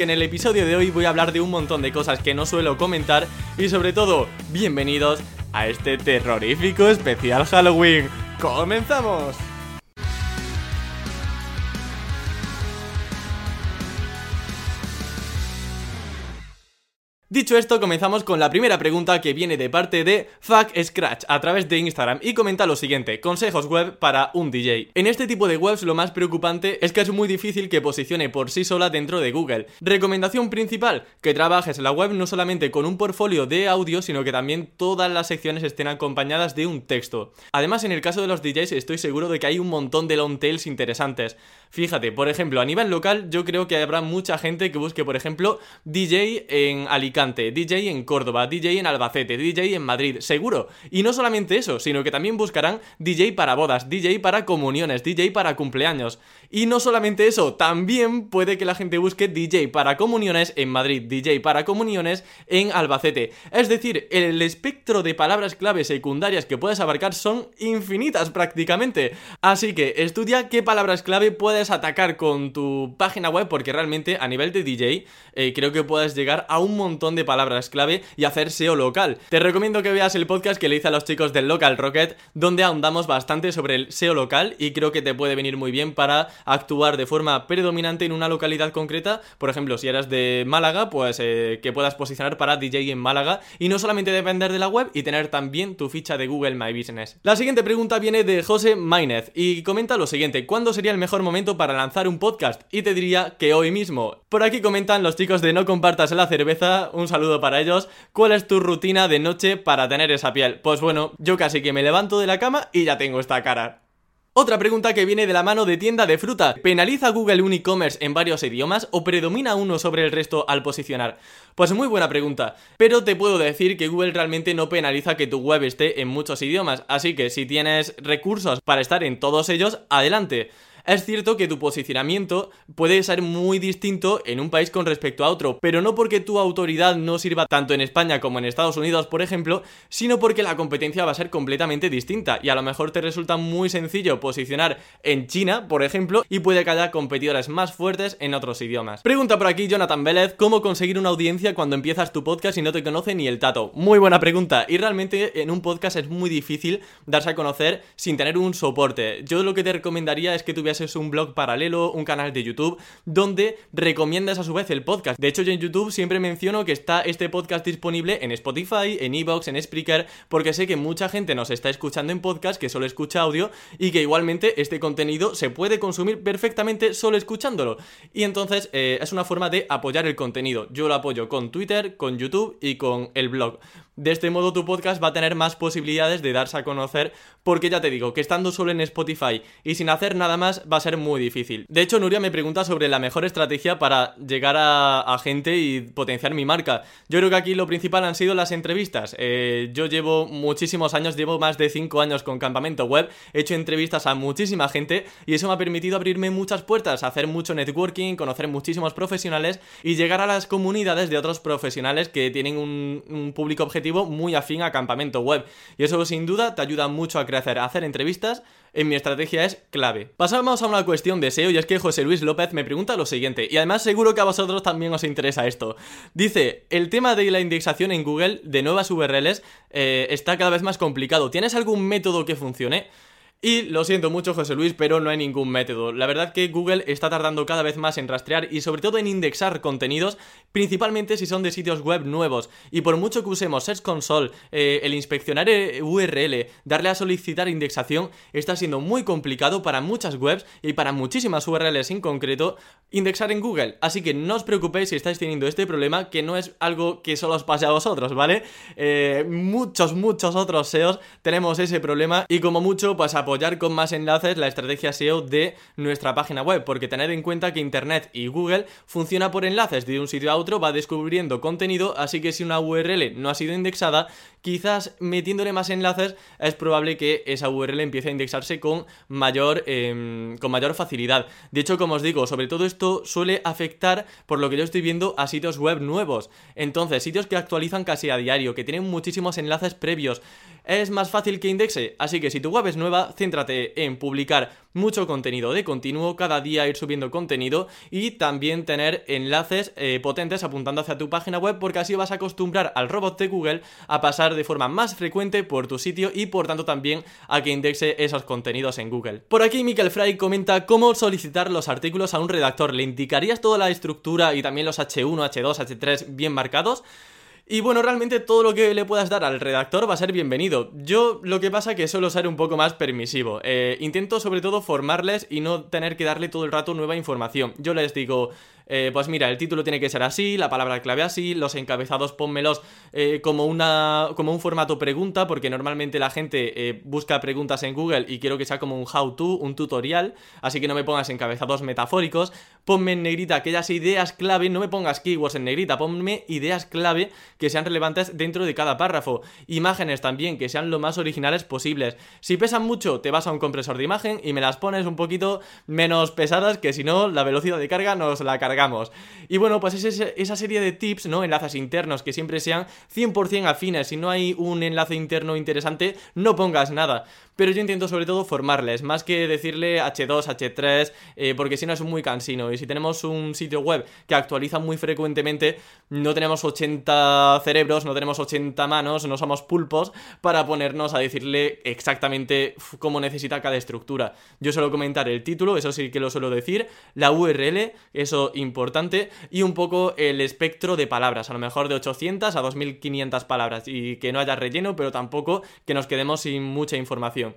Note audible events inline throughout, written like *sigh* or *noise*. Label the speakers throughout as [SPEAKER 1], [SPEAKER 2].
[SPEAKER 1] En el episodio de hoy voy a hablar de un montón de cosas que no suelo comentar y sobre todo, bienvenidos a este terrorífico especial Halloween. ¡Comenzamos! Dicho esto, comenzamos con la primera pregunta que viene de parte de Fuck Scratch a través de Instagram y comenta lo siguiente, consejos web para un DJ. En este tipo de webs lo más preocupante es que es muy difícil que posicione por sí sola dentro de Google. Recomendación principal, que trabajes la web no solamente con un portfolio de audio, sino que también todas las secciones estén acompañadas de un texto. Además, en el caso de los DJs estoy seguro de que hay un montón de long tails interesantes. Fíjate, por ejemplo, a nivel local yo creo que habrá mucha gente que busque, por ejemplo, DJ en Alicante DJ en Córdoba, DJ en Albacete, DJ en Madrid, seguro. Y no solamente eso, sino que también buscarán DJ para bodas, DJ para comuniones, DJ para cumpleaños. Y no solamente eso, también puede que la gente busque DJ para comuniones en Madrid, DJ para comuniones en Albacete. Es decir, el espectro de palabras clave secundarias que puedes abarcar son infinitas prácticamente. Así que estudia qué palabras clave puedes atacar con tu página web porque realmente a nivel de DJ eh, creo que puedes llegar a un montón de palabras clave y hacer SEO local. Te recomiendo que veas el podcast que le hice a los chicos del Local Rocket, donde ahondamos bastante sobre el SEO local y creo que te puede venir muy bien para actuar de forma predominante en una localidad concreta. Por ejemplo, si eres de Málaga, pues eh, que puedas posicionar para DJ en Málaga y no solamente depender de la web y tener también tu ficha de Google My Business. La siguiente pregunta viene de José Mainez y comenta lo siguiente: ¿Cuándo sería el mejor momento para lanzar un podcast? Y te diría que hoy mismo. Por aquí comentan los chicos de No Compartas la Cerveza, un saludo para ellos. ¿Cuál es tu rutina de noche para tener esa piel? Pues bueno, yo casi que me levanto de la cama y ya tengo esta cara. Otra pregunta que viene de la mano de tienda de fruta. ¿Penaliza Google un e-commerce en varios idiomas o predomina uno sobre el resto al posicionar? Pues muy buena pregunta, pero te puedo decir que Google realmente no penaliza que tu web esté en muchos idiomas, así que si tienes recursos para estar en todos ellos, adelante. Es cierto que tu posicionamiento puede ser muy distinto en un país con respecto a otro, pero no porque tu autoridad no sirva tanto en España como en Estados Unidos, por ejemplo, sino porque la competencia va a ser completamente distinta y a lo mejor te resulta muy sencillo posicionar en China, por ejemplo, y puede que haya competidores más fuertes en otros idiomas. Pregunta por aquí Jonathan Vélez, ¿cómo conseguir una audiencia cuando empiezas tu podcast y no te conoce ni el tato? Muy buena pregunta, y realmente en un podcast es muy difícil darse a conocer sin tener un soporte. Yo lo que te recomendaría es que tuvieras es un blog paralelo, un canal de YouTube, donde recomiendas a su vez el podcast. De hecho, yo en YouTube siempre menciono que está este podcast disponible en Spotify, en Evox, en Spreaker, porque sé que mucha gente nos está escuchando en podcast, que solo escucha audio, y que igualmente este contenido se puede consumir perfectamente solo escuchándolo. Y entonces eh, es una forma de apoyar el contenido. Yo lo apoyo con Twitter, con YouTube y con el blog. De este modo tu podcast va a tener más posibilidades de darse a conocer porque ya te digo que estando solo en Spotify y sin hacer nada más va a ser muy difícil. De hecho, Nuria me pregunta sobre la mejor estrategia para llegar a, gente y potenciar mi marca. Yo creo que aquí lo principal han sido las entrevistas. Eh, yo llevo muchísimos años, llevo más de 5 años con Campamento Web, he hecho entrevistas a muchísima gente y eso me ha permitido abrirme muchas puertas, hacer mucho networking, conocer muchísimos profesionales y llegar a las comunidades de otros profesionales que tienen un, un público objetivo muy afín a campamento web. Y eso sin duda te ayuda mucho a crecer, a hacer entrevistas. En mi estrategia es clave. Pasamos a una cuestión de SEO y es que José Luis López me pregunta lo siguiente, y además seguro que a vosotros también os interesa esto. Dice, el tema de la indexación en Google de nuevas URLs eh, está cada vez más complicado. ¿Tienes algún método que funcione? Y lo siento mucho José Luis, pero no hay ningún método. La verdad que Google está tardando cada vez más en rastrear y sobre todo en indexar contenidos, principalmente si son de sitios web nuevos. Y por mucho que usemos Search Console, eh, el inspeccionar eh, URL, darle a solicitar indexación, está siendo muy complicado para muchas webs y para muchísimas URLs en concreto indexar en Google. Así que no os preocupéis si estáis teniendo este problema, que no es algo que solo os pase a vosotros, ¿vale? Eh, muchos, muchos otros SEOs tenemos ese problema y como mucho, pues a apoyar con más enlaces la estrategia SEO de nuestra página web, porque tener en cuenta que Internet y Google funciona por enlaces de un sitio a otro, va descubriendo contenido, así que si una URL no ha sido indexada, quizás metiéndole más enlaces es probable que esa URL empiece a indexarse con mayor, em, con mayor facilidad. De hecho, como os digo, sobre todo esto suele afectar, por lo que yo estoy viendo, a sitios web nuevos. Entonces, sitios que actualizan casi a diario, que tienen muchísimos enlaces previos, es más fácil que indexe. Así que si tu web es nueva, céntrate en publicar mucho contenido de continuo, cada día ir subiendo contenido y también tener enlaces eh, potentes apuntando hacia tu página web porque así vas a acostumbrar al robot de Google a pasar de forma más frecuente por tu sitio y por tanto también a que indexe esos contenidos en Google. Por aquí Michael Fry comenta cómo solicitar los artículos a un redactor. ¿Le indicarías toda la estructura y también los H1, H2, H3 bien marcados? Y bueno, realmente todo lo que le puedas dar al redactor va a ser bienvenido. Yo lo que pasa que suelo ser un poco más permisivo. Eh, intento sobre todo formarles y no tener que darle todo el rato nueva información. Yo les digo, eh, pues mira, el título tiene que ser así, la palabra clave así, los encabezados pónmelos eh, como, una, como un formato pregunta, porque normalmente la gente eh, busca preguntas en Google y quiero que sea como un how-to, un tutorial, así que no me pongas encabezados metafóricos, ponme en negrita aquellas ideas clave, no me pongas keywords en negrita, ponme ideas clave que sean relevantes dentro de cada párrafo, imágenes también que sean lo más originales posibles. Si pesan mucho, te vas a un compresor de imagen y me las pones un poquito menos pesadas, que si no, la velocidad de carga nos la carga y bueno, pues es esa serie de tips, ¿no? Enlaces internos que siempre sean 100% afines. Si no hay un enlace interno interesante, no pongas nada pero yo intento sobre todo formarles, más que decirle H2, H3, eh, porque si no es muy cansino. Y si tenemos un sitio web que actualiza muy frecuentemente, no tenemos 80 cerebros, no tenemos 80 manos, no somos pulpos para ponernos a decirle exactamente cómo necesita cada estructura. Yo suelo comentar el título, eso sí que lo suelo decir, la URL, eso importante, y un poco el espectro de palabras, a lo mejor de 800 a 2500 palabras, y que no haya relleno, pero tampoco que nos quedemos sin mucha información.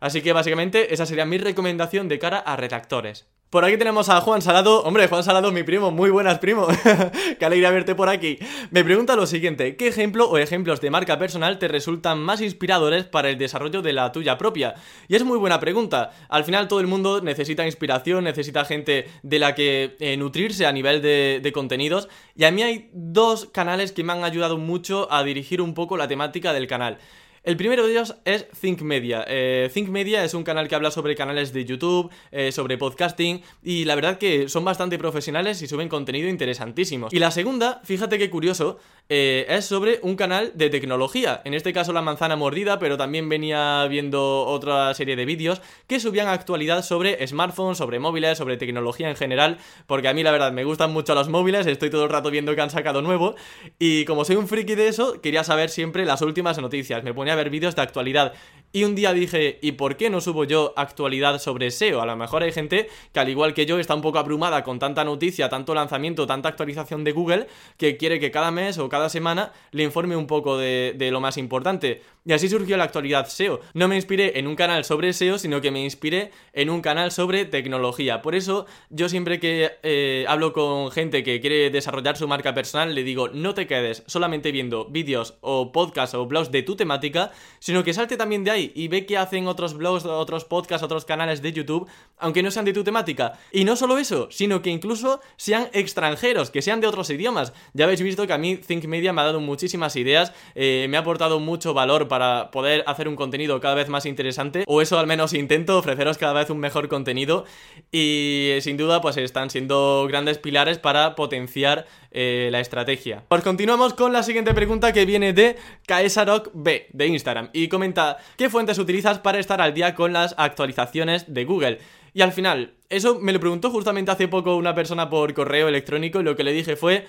[SPEAKER 1] Así que básicamente esa sería mi recomendación de cara a redactores. Por aquí tenemos a Juan Salado. Hombre, Juan Salado, mi primo. Muy buenas, primo. *laughs* Qué alegría verte por aquí. Me pregunta lo siguiente. ¿Qué ejemplo o ejemplos de marca personal te resultan más inspiradores para el desarrollo de la tuya propia? Y es muy buena pregunta. Al final todo el mundo necesita inspiración, necesita gente de la que eh, nutrirse a nivel de, de contenidos. Y a mí hay dos canales que me han ayudado mucho a dirigir un poco la temática del canal. El primero de ellos es Think Media. Eh, Think Media es un canal que habla sobre canales de YouTube, eh, sobre podcasting y la verdad que son bastante profesionales y suben contenido interesantísimo. Y la segunda, fíjate qué curioso, eh, es sobre un canal de tecnología. En este caso la manzana mordida, pero también venía viendo otra serie de vídeos que subían actualidad sobre smartphones, sobre móviles, sobre tecnología en general, porque a mí la verdad me gustan mucho los móviles, estoy todo el rato viendo que han sacado nuevo y como soy un friki de eso, quería saber siempre las últimas noticias. Me ponía a ver vídeos de actualidad. Y un día dije, ¿y por qué no subo yo actualidad sobre SEO? A lo mejor hay gente que al igual que yo está un poco abrumada con tanta noticia, tanto lanzamiento, tanta actualización de Google, que quiere que cada mes o cada semana le informe un poco de, lo más importante. Y así surgió la actualidad SEO. No me inspiré en un canal sobre SEO, sino que me inspiré en un canal sobre tecnología. Por eso yo siempre que eh, hablo con gente que quiere desarrollar su marca personal, le digo, no te quedes solamente viendo vídeos o podcasts o blogs de tu temática, sino que salte también de ahí y ve que hacen otros blogs, otros podcasts, otros canales de YouTube, aunque no sean de tu temática. Y no solo eso, sino que incluso sean extranjeros, que sean de otros idiomas. Ya habéis visto que a mí Think Media me ha dado muchísimas ideas, eh, me ha aportado mucho valor para poder hacer un contenido cada vez más interesante, o eso al menos intento, ofreceros cada vez un mejor contenido. Y sin duda, pues están siendo grandes pilares para potenciar eh, la estrategia. Pues continuamos con la siguiente pregunta que viene de Kaesarok B de Instagram y comenta ¿qué fuentes utilizas para estar al día con las actualizaciones de Google? Y al final, eso me lo preguntó justamente hace poco una persona por correo electrónico y lo que le dije fue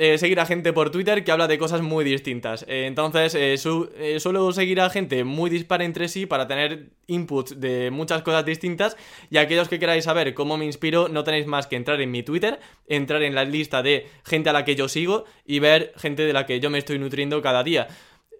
[SPEAKER 1] eh, seguir a gente por Twitter que habla de cosas muy distintas. Eh, entonces, eh, suelo seguir a gente muy dispara entre sí para tener inputs de muchas cosas distintas. Y aquellos que queráis saber cómo me inspiro, no tenéis más que entrar en mi Twitter, entrar en la lista de gente a la que yo sigo y ver gente de la que yo me estoy nutriendo cada día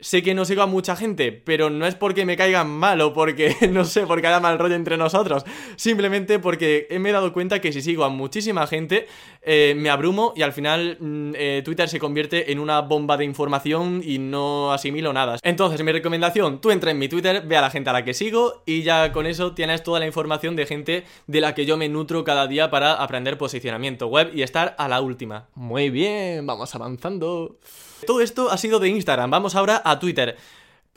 [SPEAKER 1] sé que no sigo a mucha gente, pero no es porque me caigan mal o porque, *laughs* no sé, porque haya mal rollo entre nosotros. Simplemente porque me he dado cuenta que si sigo a muchísima gente, eh, me abrumo y al final mm, eh, Twitter se convierte en una bomba de información y no asimilo nada. Entonces, mi recomendación, tú entra en mi Twitter, ve a la gente a la que sigo y ya con eso tienes toda la información de gente de la que yo me nutro cada día para aprender posicionamiento web y estar a la última. Muy bien, vamos avanzando. Todo esto ha sido de Instagram, vamos ahora a Twitter.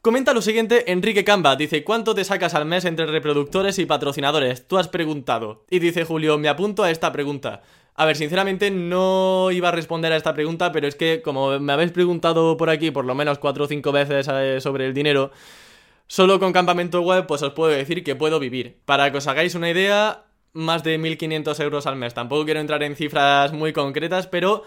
[SPEAKER 1] Comenta lo siguiente Enrique Camba, dice, ¿cuánto te sacas al mes entre reproductores y patrocinadores? Tú has preguntado. Y dice Julio, me apunto a esta pregunta. A ver, sinceramente no iba a responder a esta pregunta, pero es que como me habéis preguntado por aquí por lo menos cuatro o cinco veces eh, sobre el dinero, Solo con campamento web, pues os puedo decir que puedo vivir. Para que os hagáis una idea, más de 1.500 euros al mes. Tampoco quiero entrar en cifras muy concretas, pero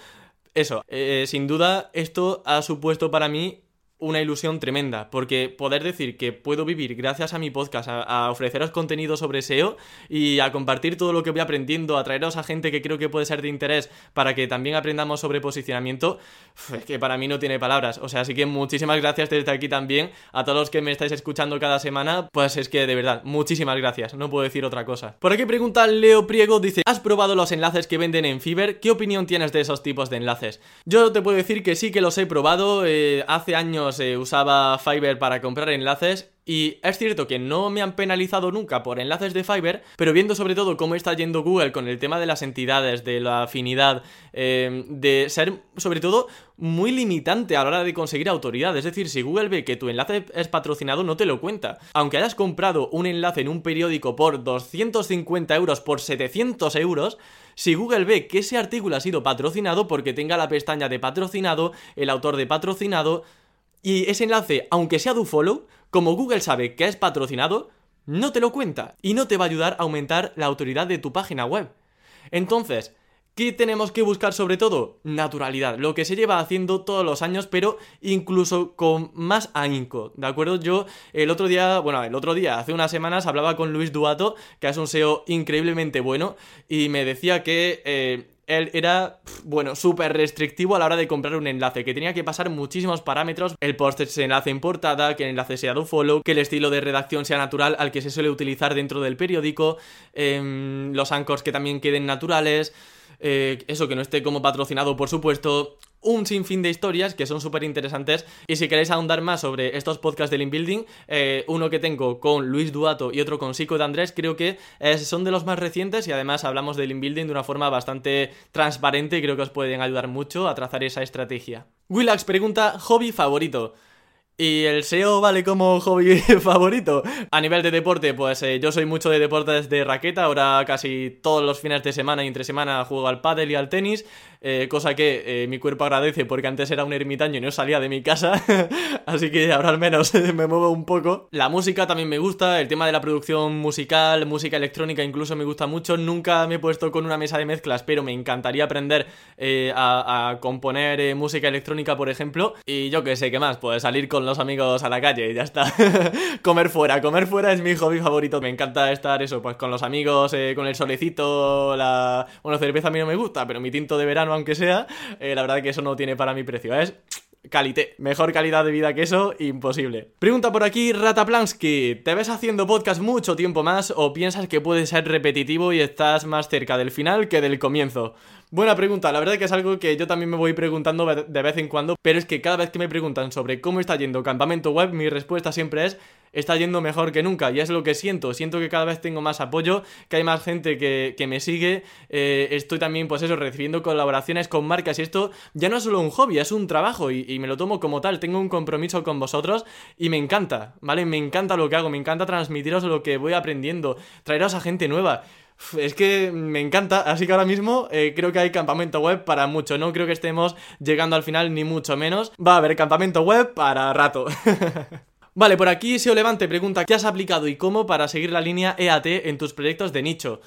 [SPEAKER 1] eso, eh, sin duda esto ha supuesto para mí una ilusión tremenda, porque poder decir que puedo vivir gracias a mi podcast, a, ofreceros contenido sobre SEO y a compartir todo lo que voy aprendiendo, a traeros a gente que creo que puede ser de interés para que también aprendamos sobre posicionamiento, es que para mí no tiene palabras. O sea, así que muchísimas gracias desde aquí también a todos los que me estáis escuchando cada semana, pues es que de verdad, muchísimas gracias, no puedo decir otra cosa. Por aquí pregunta Leo Priego, dice, ¿has probado los enlaces que venden en Fiverr? ¿Qué opinión tienes de esos tipos de enlaces? Yo te puedo decir que sí que los he probado, eh, hace años usaba Fiverr para comprar enlaces y es cierto que no me han penalizado nunca por enlaces de Fiverr, pero viendo sobre todo cómo está yendo Google con el tema de las entidades, de la afinidad, eh, de ser sobre todo muy limitante a la hora de conseguir autoridad. Es decir, si Google ve que tu enlace es patrocinado, no te lo cuenta. Aunque hayas comprado un enlace en un periódico por 250 euros, por 700 euros, si Google ve que ese artículo ha sido patrocinado porque tenga la pestaña de patrocinado, el autor de patrocinado, y ese enlace, aunque sea do follow, como Google sabe que es patrocinado, no te lo cuenta y no te va a ayudar a aumentar la autoridad de tu página web. Entonces, ¿Qué tenemos que buscar sobre todo? Naturalidad, lo que se lleva haciendo todos los años, pero incluso con más ahínco, ¿de acuerdo? Yo el otro día, bueno, el otro día, hace unas semanas, hablaba con Luis Duato, que es un SEO increíblemente bueno, y me decía que eh, él era, bueno, súper restrictivo a la hora de comprar un enlace, que tenía que pasar muchísimos parámetros, el post se enlace en portada, que el enlace sea do follow, que el estilo de redacción sea natural al que se suele utilizar dentro del periódico, em, los anchors que también queden naturales, eh, eso que no esté como patrocinado por supuesto, un sinfín de historias que son súper interesantes. Y si queréis ahondar más sobre estos podcasts del inbuilding, eh, uno que tengo con Luis Duato y otro con Sico de Andrés, creo que son de los más recientes y además hablamos del inbuilding de una forma bastante transparente y creo que os pueden ayudar mucho a trazar esa estrategia. Willax pregunta, hobby favorito. Y el SEO vale como hobby *laughs* favorito. A nivel de deporte, pues eh, yo soy mucho de deportes de raqueta. Ahora casi todos los fines de semana y entre semana juego al pádel y al tenis. Eh, cosa que eh, mi cuerpo agradece porque antes era un ermitaño y no salía de mi casa. *laughs* Así que ahora al menos *laughs* me muevo un poco. La música también me gusta. El tema de la producción musical, música electrónica incluso me gusta mucho. Nunca me he puesto con una mesa de mezclas, pero me encantaría aprender a, a, componer música electrónica, por ejemplo. Y yo qué sé, ¿qué más? Pues salir con los amigos a la calle y ya está. *laughs* comer fuera, comer fuera es mi hobby favorito. Me encanta estar eso, pues con los amigos, eh, con el solecito, la... Bueno, cerveza a mí no me gusta, pero mi tinto de verano, aunque sea, eh, la verdad que eso no tiene para mi precio, es... Calité. Mejor calidad de vida que eso, imposible. Pregunta por aquí, Rataplansky. ¿Te ves haciendo podcast mucho tiempo más o piensas que puede ser repetitivo y estás más cerca del final que del comienzo? Buena pregunta, la verdad que es algo que yo también me voy preguntando de vez en cuando, pero es que cada vez que me preguntan sobre cómo está yendo campamento web, mi respuesta siempre es está yendo mejor que nunca y es lo que siento, siento que cada vez tengo más apoyo, que hay más gente que, me sigue, eh, estoy también pues eso, recibiendo colaboraciones con marcas y esto ya no es solo un hobby, es un trabajo y, y me lo tomo como tal, tengo un compromiso con vosotros y me encanta, ¿vale? Me encanta lo que hago, me encanta transmitiros lo que voy aprendiendo, traeros a gente nueva. Es que me encanta, así que ahora mismo eh, creo que hay campamento web para mucho, no creo que estemos llegando al final ni mucho menos. Va a haber campamento web para rato. *laughs* Vale, por aquí Seo Levante pregunta ¿qué has aplicado y cómo para seguir la línea EAT en tus proyectos de nicho?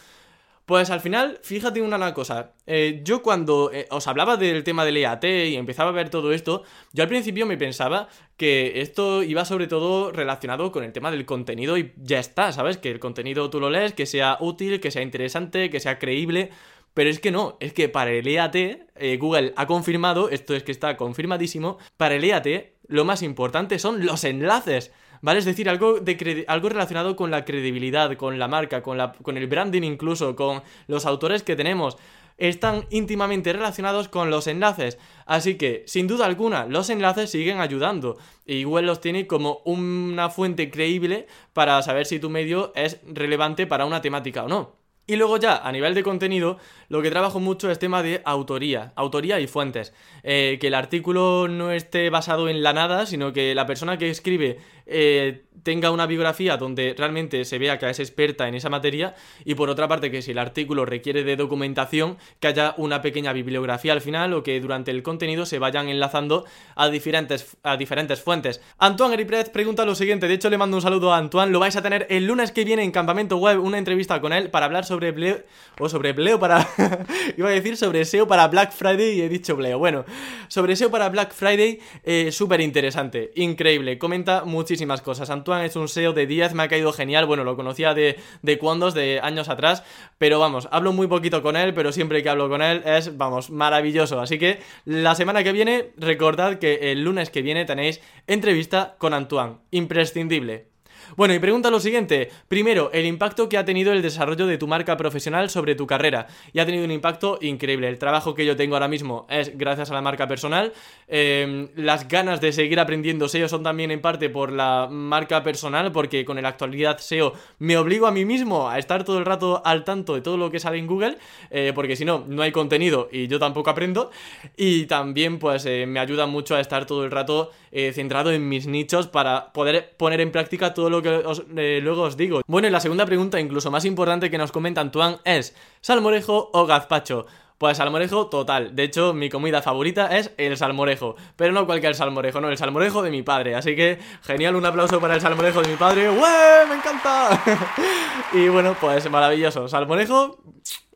[SPEAKER 1] Pues al final, fíjate una cosa. Eh, yo cuando eh, os hablaba del tema del EAT y empezaba a ver todo esto, yo al principio me pensaba que esto iba sobre todo relacionado con el tema del contenido y ya está, ¿sabes? Que el contenido tú lo lees, que sea útil, que sea interesante, que sea creíble. Pero es que no, es que para el EAT, eh, Google ha confirmado, esto es que está confirmadísimo, para el EAT lo más importante son los enlaces. ¿Vale? Es decir, algo, de algo relacionado con la credibilidad, con la marca, con, la, con el branding incluso, con los autores que tenemos. Están íntimamente relacionados con los enlaces. Así que, sin duda alguna, los enlaces siguen ayudando. Y Google los tiene como una fuente creíble para saber si tu medio es relevante para una temática o no. Y luego ya, a nivel de contenido, lo que trabajo mucho es tema de autoría, autoría y fuentes. Eh, que el artículo no esté basado en la nada, sino que la persona que escribe eh, tenga una biografía donde realmente se vea que es experta en esa materia y por otra parte que si el artículo requiere de documentación que haya una pequeña bibliografía al final o que durante el contenido se vayan enlazando a diferentes, a diferentes fuentes. Antoine Griprez pregunta lo siguiente, de hecho le mando un saludo a Antoine, lo vais a tener el lunes que viene en Campamento Web una entrevista con él para hablar sobre Bleo, o sobre para... *laughs* iba a decir sobre SEO para Black Friday y he dicho Bleo, bueno, sobre SEO para Black Friday, eh, súper interesante, increíble, comenta muchísimas cosas. Antoine es un SEO de 10, me ha caído genial, bueno, lo conocía de, de de años atrás, pero vamos, hablo muy poquito con él, pero siempre que hablo con él es, vamos, maravilloso. Así que la semana que viene, recordad que el lunes que viene tenéis entrevista con Antoine, imprescindible. Bueno, y pregunta lo siguiente. Primero, el impacto que ha tenido el desarrollo de tu marca profesional sobre tu carrera. Y ha tenido un impacto increíble. El trabajo que yo tengo ahora mismo es gracias a la marca personal. Em, las ganas de seguir aprendiendo SEO son también en parte por la marca personal, porque con la actualidad SEO me obligo a mí mismo a estar todo el rato al tanto de todo lo que sale en Google, eh, porque si no, no hay contenido y yo tampoco aprendo. Y también, pues, eh, me ayuda mucho a estar todo el rato eh, centrado en mis nichos para poder poner en práctica todo lo que eh, luego os digo. Bueno, y la segunda pregunta, incluso más importante que nos comenta Antoine, es ¿salmorejo o gazpacho? Pues salmorejo total. De hecho, mi comida favorita es el salmorejo. Pero no cualquier salmorejo, no, el salmorejo de mi padre. Así que, genial, un aplauso para el salmorejo de mi padre. ¡Ué! ¡Me encanta! *laughs* y bueno, pues maravilloso. Salmorejo,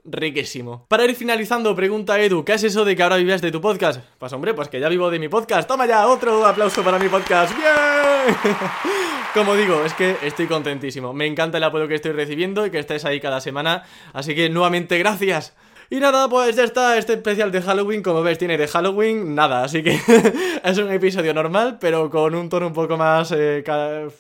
[SPEAKER 1] riquísimo. Para ir finalizando, pregunta Edu, ¿qué es eso de que ahora vives de tu podcast? Pues hombre, pues que ya vivo de mi podcast. Toma ya, otro aplauso para mi podcast. ¡Bien! *laughs* Como digo, es que estoy contentísimo. Me encanta el apoyo que estoy recibiendo y que estés ahí cada semana. Así que nuevamente, gracias. Y nada, pues ya está este especial de Halloween, como ves, tiene de Halloween nada, así que *laughs* es un episodio normal, pero con un tono un poco más, eh,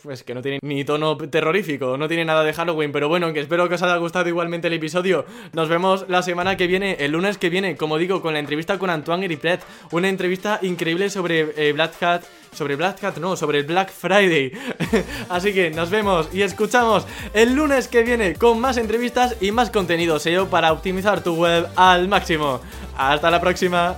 [SPEAKER 1] pues que no tiene ni tono terrorífico, no tiene nada de Halloween, pero bueno, que espero que os haya gustado igualmente el episodio. Nos vemos la semana que viene, el lunes que viene, como digo, con la entrevista con Antoine Gripret, una entrevista increíble sobre eh, Black Hat, sobre Black Hat, no, sobre Black Friday. *laughs* así que nos vemos y escuchamos el lunes que viene con más entrevistas y más contenido SEO para optimizar tu al máximo. Hasta la próxima.